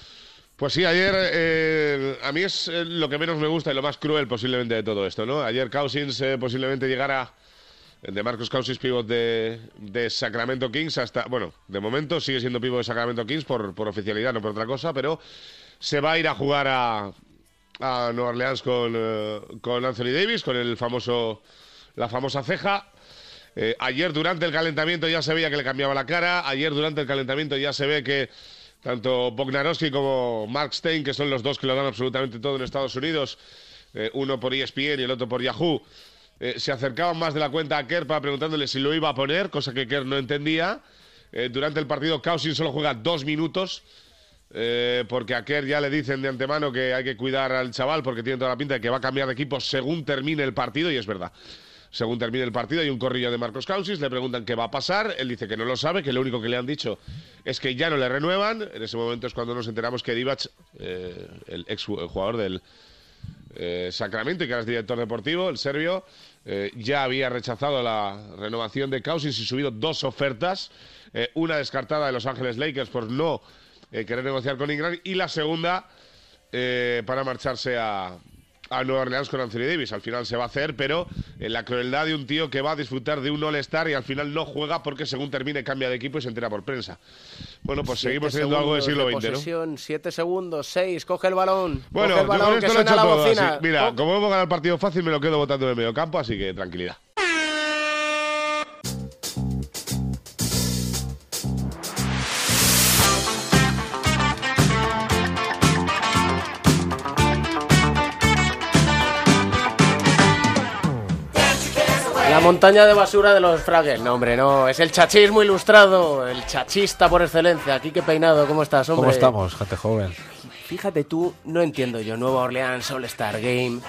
Pues sí, ayer eh, a mí es eh, lo que menos me gusta y lo más cruel posiblemente de todo esto, ¿no? Ayer Cousins eh, posiblemente llegara de Marcos Cousins pivot de, de Sacramento Kings hasta, bueno, de momento sigue siendo pivot de Sacramento Kings por, por oficialidad, no por otra cosa, pero se va a ir a jugar a, a Nueva Orleans con, eh, con Anthony Davis, con el famoso, la famosa ceja. Eh, ayer durante el calentamiento ya se veía que le cambiaba la cara. Ayer durante el calentamiento ya se ve que tanto Bognarowski como Mark Stein, que son los dos que lo dan absolutamente todo en Estados Unidos, eh, uno por ESPN y el otro por Yahoo, eh, se acercaban más de la cuenta a Kerr para preguntándole si lo iba a poner, cosa que Kerr no entendía. Eh, durante el partido, Cousins solo juega dos minutos. porque a Kerr ya le dicen de antemano que hay que cuidar al chaval porque tiene toda la pinta de que va a cambiar de equipo según termine el partido, y es verdad. Según termine el partido, hay un corrillo de Marcos Cousins, le preguntan qué va a pasar, él dice que no lo sabe, que lo único que le han dicho es que ya no le renuevan. En ese momento es cuando nos enteramos que Divac, eh, el ex jugador del eh, Sacramento y que ahora es director deportivo, el serbio, eh, ya había rechazado la renovación de Cousins y subido dos ofertas, una descartada de Los Ángeles Lakers por no querer negociar con Ingram y la segunda para marcharse a, a Nueva Orleans con Anthony Davis. Al final se va a hacer, pero eh, la crueldad de un tío que va a disfrutar de un All-Star y al final no juega porque según termine cambia de equipo y se entera por prensa. Bueno, pues Siete seguimos teniendo algo de siglo XX, Siete segundos, seis, coge el balón. Bueno, coge el yo con balón que esto lo he hecho todo así. Mira, como hemos ganado el partido fácil, me lo quedo votando en el medio campo, así que tranquilidad. Montaña de basura de los fragues. No, hombre, no. Es el chachismo ilustrado. El chachista por excelencia. Aquí qué peinado. ¿Cómo estás, hombre? ¿Cómo estamos, gente joven? Fíjate tú, no entiendo yo. Nueva Orleans, All Star Game.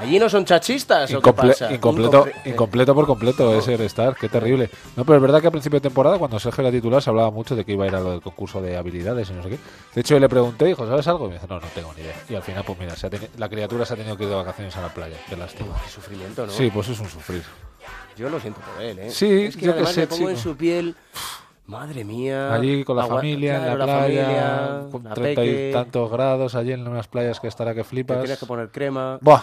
¿Allí no son chachistas o qué pasa? incompleto, Incomple- incompleto por completo ese All-Star, qué terrible. No, pero es verdad que al principio de temporada, cuando Sergio era titular, se hablaba mucho de que iba a ir a lo del concurso de habilidades y no sé qué. De hecho, yo le pregunté, dijo, ¿sabes algo? Y me dice, no, no tengo ni idea. Y al final, pues mira, se ha la criatura se ha tenido que ir de vacaciones a la playa. Qué lástima. Qué sufrimiento, ¿no? Sí, pues es un sufrir. Yo lo siento por él, ¿eh? Sí, es que yo además sé, me pongo en chico. su piel. Madre mía. Allí con la Agua- familia, claro, en la playa, familia, con la treinta y tantos grados, allí en unas playas que estará que te flipas. tienes que poner crema. Buah,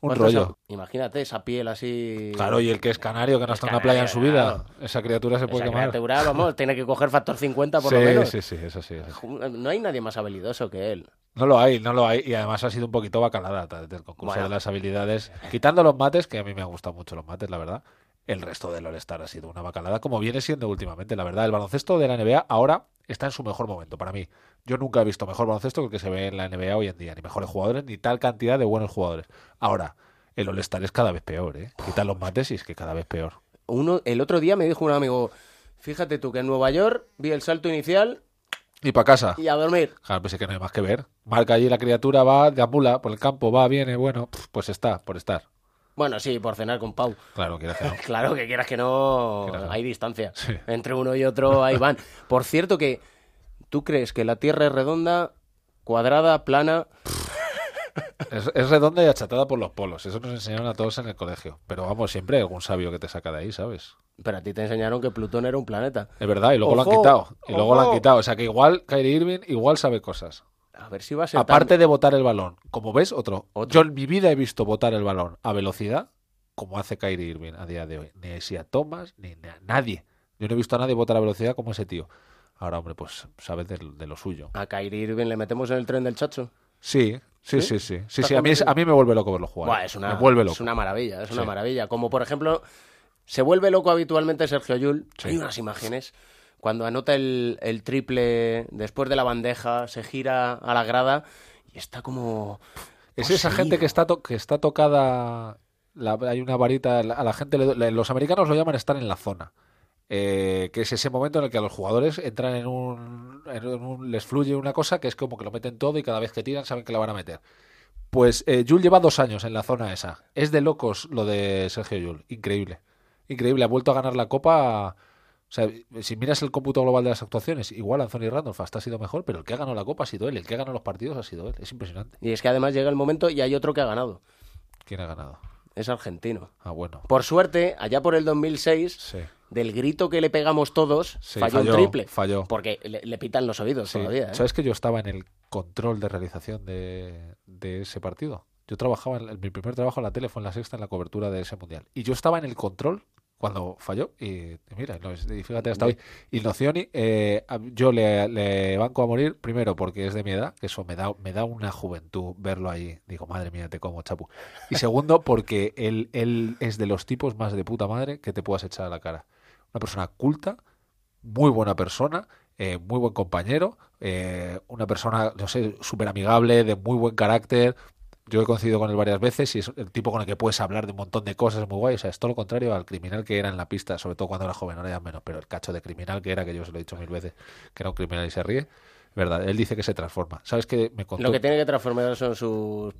un ¿Cuántos rollo. Imagínate esa piel así. Claro, y el que es canario, que no Es está en una playa en su vida, claro. esa criatura se puede Esa quemar. criatura, vamos, tiene que coger factor 50 por sí, lo menos. sí, sí, eso sí. eso sí. No hay nadie más habilidoso que él. No lo hay, no lo hay. Y además ha sido un poquito bacalada ta- del concurso Bueno. de las habilidades. Quitando los mates, que a mí me han gustado mucho los mates, la verdad. El resto del All-Star ha sido una bacalada, como viene siendo últimamente, la verdad. El baloncesto de la NBA ahora está en su mejor momento para mí. Yo nunca he visto mejor baloncesto que el que se ve en la NBA hoy en día. Ni mejores jugadores, ni tal cantidad de buenos jugadores. Ahora, el All-Star es cada vez peor, ¿eh? Quitan los mates y es que cada vez peor. Uno, el otro día me dijo un amigo, fíjate tú que en Nueva York vi el salto inicial Y para casa. y a dormir. Claro, pues es que no hay más que ver. Marca allí la criatura, va, deambula por el campo, va, viene, bueno, pues está, por estar. Bueno, sí, por cenar con Pau. Claro, quieras que no. Claro que quieras que no, Quieras que no. hay distancia. Sí. Entre uno y otro ahí van. Por cierto que, ¿tú crees que la Tierra es redonda, cuadrada, plana? Es, es redonda y achatada por los polos. Eso nos enseñaron a todos en el colegio. Pero vamos, siempre hay algún sabio que te saca de ahí, ¿sabes? Pero a ti te enseñaron que Plutón era un planeta. Es verdad, y luego lo han quitado. Y luego lo han quitado. O sea que igual Kyrie Irving igual sabe cosas. A ver si va a ser tan- Aparte de botar el balón. Como ves, otro. Yo en mi vida he visto botar el balón a velocidad como hace Kyrie Irving a día de hoy. Ni si a Thomas, ni a nadie. Yo no he visto a nadie botar a velocidad como ese tío. Ahora, hombre, pues sabes de, de lo suyo. A Kyrie Irving le metemos en el tren del chacho. Sí, sí, ¿Sí? sí, sí. Sí, ¿Estás sí, a, mí, es- convencido? a mí me vuelve loco verlo jugar. Buah, es, una, me vuelve loco. es una maravilla, es una Sí. maravilla. Como por ejemplo, se vuelve loco habitualmente Sergio Yul. Hay unas imágenes cuando anota el, el triple después de la bandeja, se gira a la grada y está como. Es esa gente que está, to- que está tocada. la- hay una varita. la- A la gente. le- los americanos lo llaman estar en la zona. eh, que es ese momento en el que a los jugadores entran en un, en un- les fluye una cosa que es como que lo meten todo y cada vez que tiran saben que la van a meter. Pues eh, Yul lleva dos años en la zona esa. Es de locos lo de Sergio Yul. Increíble. Increíble. Ha vuelto a ganar la copa. O sea, si miras el cómputo global de las actuaciones, igual Anthony Randolph hasta ha sido mejor, pero el que ha ganado la copa ha sido él. El que ha ganado los partidos ha sido él. Es impresionante. Y es que además llega el momento y hay otro que ha ganado. ¿Quién ha ganado? Es argentino. Ah, bueno. Por suerte, allá por el 2006, del grito que le pegamos todos, Sí, falló, falló, un triple. falló. Porque le, le pitan los oídos Sí. todavía. ¿eh? ¿Sabes que yo estaba en el control de realización de, de ese partido? Yo trabajaba, en, en mi primer trabajo en la tele fue en la sexta en la cobertura de ese mundial. Y yo estaba en el control cuando falló. Y, mira, no, fíjate hasta hoy. Y Nocioni, eh, yo le, le banco a morir, primero porque es de mi edad, que eso me da, me da una juventud verlo ahí. Digo, madre mía, te como, chapu. Y segundo, porque él, él es de los tipos más de puta madre que te puedas echar a la cara. Una persona culta, muy buena persona, eh, muy buen compañero, eh, una persona, no sé, súper amigable, de muy buen carácter. Yo he coincidido con él varias veces y es el tipo con el que puedes hablar de un montón de cosas, es muy guay. O sea, es todo lo contrario al criminal que era en la pista, sobre todo cuando era joven, ahora ya menos, pero el cacho de criminal que era, que yo se lo he dicho mil veces, que era un criminal y se ríe. Verdad, él dice que se transforma. ¿Sabes qué me contó? Lo que tiene que transformar son sus,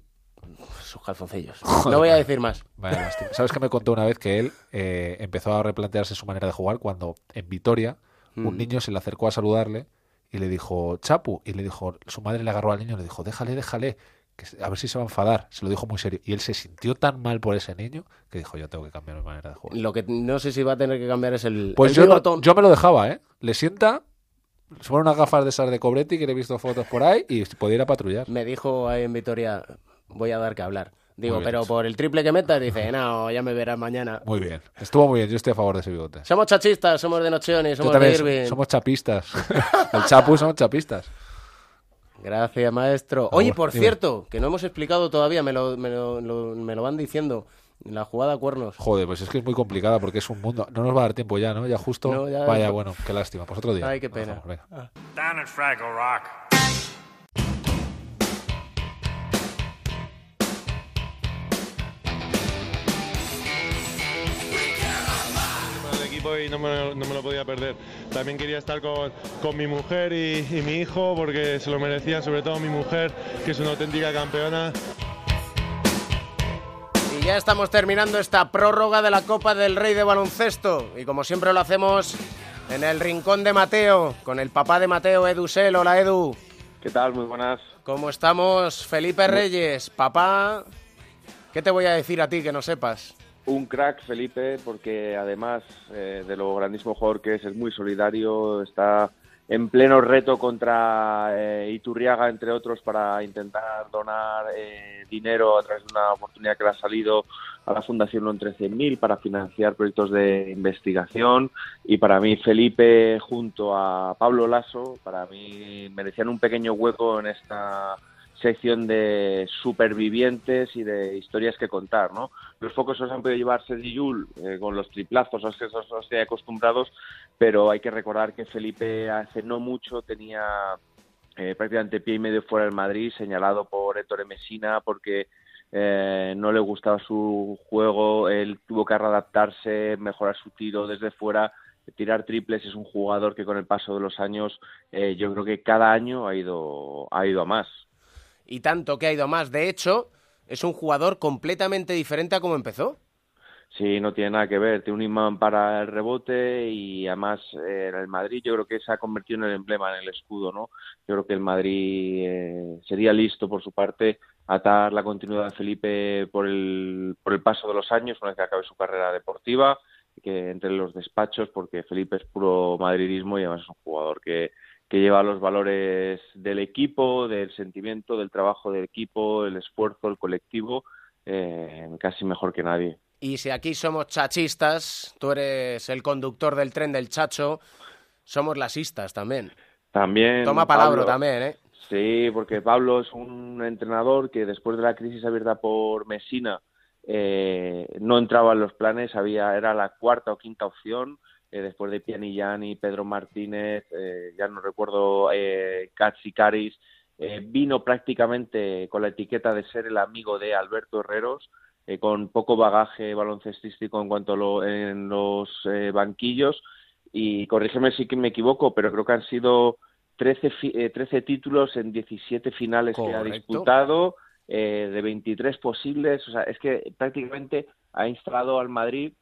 sus calzoncillos. Joder, no voy a decir más. Lástima. ¿Sabes que me contó una vez que él eh, empezó a replantearse su manera de jugar cuando en Vitoria un Mm. niño se le acercó a saludarle y le dijo, Chapu, y le dijo, su madre le agarró al niño y le dijo, déjale, déjale, que a ver si se va a enfadar. Se lo dijo muy serio. Y él se sintió tan mal por ese niño que dijo, yo tengo que cambiar mi manera de jugar. Lo que no sé si va a tener que cambiar es el, Pues el yo, no- bigotón. yo me lo dejaba, ¿eh? Le sienta, se pone unas gafas de esas de Cobretti que le he visto fotos por ahí y podía ir a patrullar. Me dijo ahí en Vitoria, voy a dar que hablar. Digo, pero por el triple que metas, dice, no, ya me verás mañana. Muy bien. Estuvo muy bien. Yo estoy a favor de ese bigote. Somos chachistas, somos de Nocheoni, somos de Irving. somos chapistas. El Chapu somos chapistas. Gracias, maestro. Ah, Oye, por dime. cierto, que no hemos explicado todavía, me lo, me lo, lo- me lo van diciendo. La jugada a cuernos. Joder, pues es que es muy complicada porque es un mundo. No nos va a dar tiempo ya, ¿no? Ya justo. No, ya- Vaya, bueno, qué lástima. Pues otro día. Ay, qué pena. venga. Down at Fraggle Rock. Equipo y no me, no me lo podía perder. También quería estar con, con mi mujer y, y mi hijo porque se lo merecían, sobre todo mi mujer, que es una auténtica campeona. Y ya estamos terminando esta prórroga de la Copa del Rey de Baloncesto. Y como siempre lo hacemos en el rincón de Mateo, con el papá de Mateo, Edu Sel. Hola, Edu. ¿Qué tal? Muy buenas. ¿Cómo estamos? Felipe Reyes, papá. ¿Qué te voy a decir a ti que no sepas? Un crack, Felipe, porque además eh, de lo grandísimo jugador que es, es muy solidario, está en pleno reto contra eh, Iturriaga, entre otros, para intentar donar eh, dinero a través de una oportunidad que le ha salido a la Fundación LON 13.000 para financiar proyectos de investigación. Y para mí, Felipe, junto a Pablo Lasso, para mí merecían un pequeño hueco en esta sección de supervivientes y de historias que contar, ¿no? Los focos los han podido llevar Sergi Yul eh, con los triplazos, a los que nos tiene acostumbrados, pero hay que recordar que Felipe hace no mucho tenía eh, prácticamente pie y medio fuera del Madrid, señalado por Héctor Messina porque eh, no le gustaba su juego, él tuvo que adaptarse, mejorar su tiro desde fuera, tirar triples es un jugador que con el paso de los años eh, yo creo que cada año ha ido ha ido a más. Y tanto que ha ido más. De hecho, es un jugador completamente diferente a como empezó. Sí, no tiene nada que ver. Tiene un imán para el rebote y además eh, el Madrid yo creo que se ha convertido en el emblema, en el escudo, ¿no? Yo creo que el Madrid eh, sería listo por su parte atar la continuidad de Felipe por el, por el paso de los años, una vez que acabe su carrera deportiva, que entre los despachos, porque Felipe es puro madridismo y además es un jugador que, que lleva los valores del equipo, del sentimiento, del trabajo del equipo, el esfuerzo, el colectivo, eh, casi mejor que nadie. Y si aquí somos chachistas, tú eres el conductor del tren del chacho, somos lasistas también. También. Toma palabra Pablo- también, ¿eh? Sí, porque Pablo es un entrenador que después de la crisis abierta por Messina eh, no entraba en los planes, había era la cuarta o quinta opción. Eh, después de Pianillani, Pedro Martínez, eh, ya no recuerdo, eh, Caris, eh, vino prácticamente con la etiqueta de ser el amigo de Alberto Herreros, eh, con poco bagaje baloncestístico en cuanto a lo, en los banquillos. Y corrígeme si me equivoco, pero creo que han sido 13, fi- 13 títulos en 17 finales que ha disputado, de 23 posibles. O sea, es que prácticamente ha instalado al Madrid,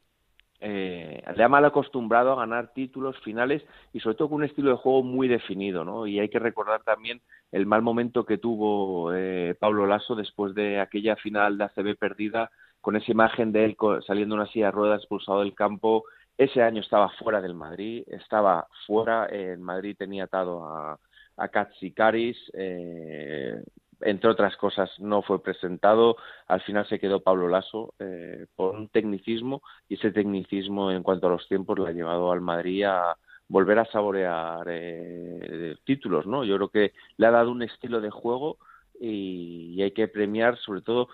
eh, le ha mal acostumbrado a ganar títulos finales y sobre todo con un estilo de juego muy definido, ¿no? Y hay que recordar también el mal momento que tuvo eh, Pablo Lasso después de aquella final de ACB perdida con esa imagen de él saliendo en una silla de ruedas expulsado del campo ese año estaba fuera del Madrid, estaba fuera, en Madrid tenía atado a, a Katsikaris, eh, entre otras cosas no fue presentado, al final se quedó Pablo Lasso eh, por un tecnicismo y ese tecnicismo en cuanto a los tiempos lo ha llevado al Madrid a volver a saborear eh, títulos, ¿no? Yo creo que le ha dado un estilo de juego y, hay que premiar sobre todo,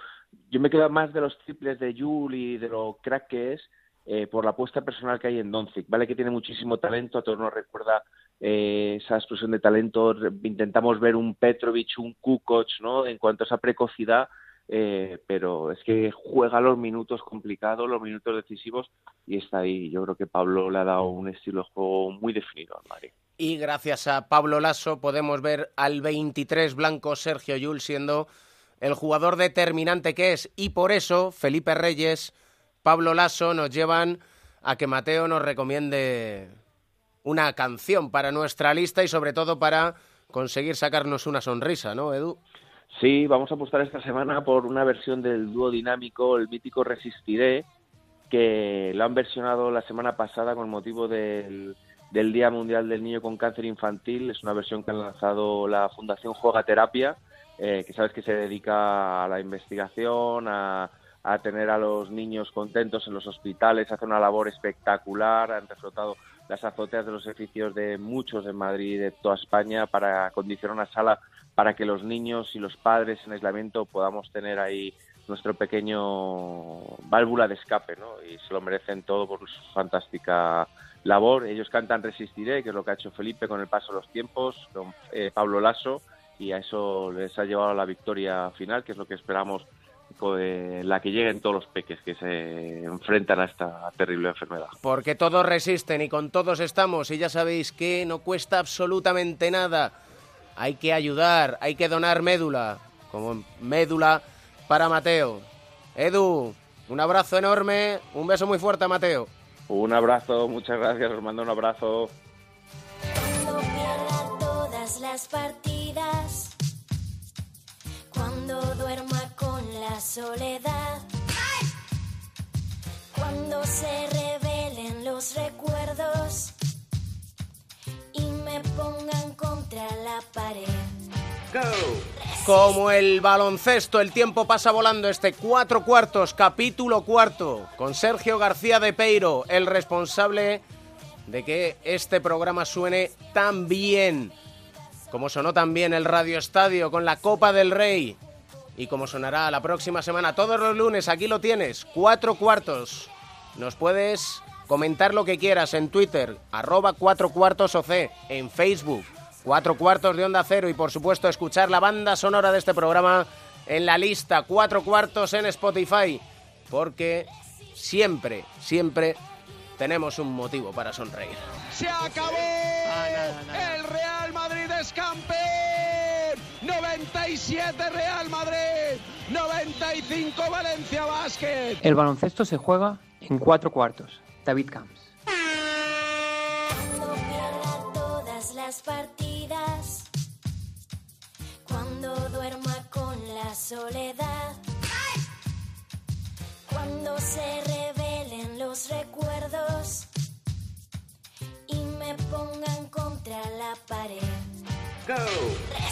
yo me quedo más de los triples de Jul y de lo crack que es, eh, por la apuesta personal que hay en Doncic, ¿vale? Que tiene muchísimo talento, a todos nos recuerda eh, esa explosión de talento, intentamos ver un Petrovic, un Kukoc, ¿no? En cuanto a esa precocidad, eh, pero es que juega los minutos complicados, los minutos decisivos y está ahí. Yo creo que Pablo le ha dado un estilo de juego muy definido al Madrid. Y gracias a Pablo Lasso podemos ver al 23 blanco Sergio Yul siendo el jugador determinante que es. Y por eso Felipe Reyes, Pablo Lasso nos llevan a que Mateo nos recomiende una canción para nuestra lista y sobre todo para conseguir sacarnos una sonrisa, ¿no, Edu? Sí, vamos a apostar esta semana por una versión del dúo dinámico, el mítico Resistiré, que lo han versionado la semana pasada con motivo del, del Día Mundial del Niño con Cáncer Infantil. Es una versión que ha lanzado la Fundación Juega Terapia, eh, que sabes que se dedica a la investigación, a, a tener a los niños contentos en los hospitales, hace una labor espectacular, han reflotado las azoteas de los edificios de muchos en Madrid y de toda España para acondicionar una sala para que los niños y los padres en aislamiento podamos tener ahí nuestro pequeño válvula de escape, ¿no? Y se lo merecen todo por su fantástica labor. Ellos cantan Resistiré, que es lo que ha hecho Felipe con el paso de los tiempos, con eh, Pablo Lasso, y a eso les ha llevado a la victoria final, que es lo que esperamos pues, la que lleguen todos los peques que se enfrentan a esta terrible enfermedad. Porque todos resisten y con todos estamos y ya sabéis que no cuesta absolutamente nada. Hay que ayudar, hay que donar médula, como médula para Mateo. Edu, un abrazo enorme, un beso muy fuerte a Mateo. Un abrazo, muchas gracias, os mando un abrazo. Todas las partidas, cuando duerma con la soledad, cuando se revelen los recuerdos y me pongan contra la pared. Como el baloncesto, el tiempo pasa volando. Este cuatro cuartos, capítulo cuarto, con Sergio García de Peiro, el responsable de que este programa suene tan bien, como sonó también el Radio Estadio con la Copa del Rey, y como sonará la próxima semana, todos los lunes, aquí lo tienes, cuatro cuartos. Nos puedes comentar lo que quieras en Twitter, arroba cuatro cuartos OC, en Facebook, cuatro cuartos de Onda Cero. Y por supuesto escuchar la banda sonora de este programa en la lista cuatro cuartos en Spotify, porque siempre, siempre tenemos un motivo para sonreír. Se acabó. El Real Madrid es campeón. 97 Real Madrid. 95 Valencia Basket. El baloncesto se juega en cuatro cuartos. David Camps. Cuando pierda todas las partidas, cuando duerma con la soledad, cuando se revelen los recuerdos y me pongan contra la pared. Resistiré,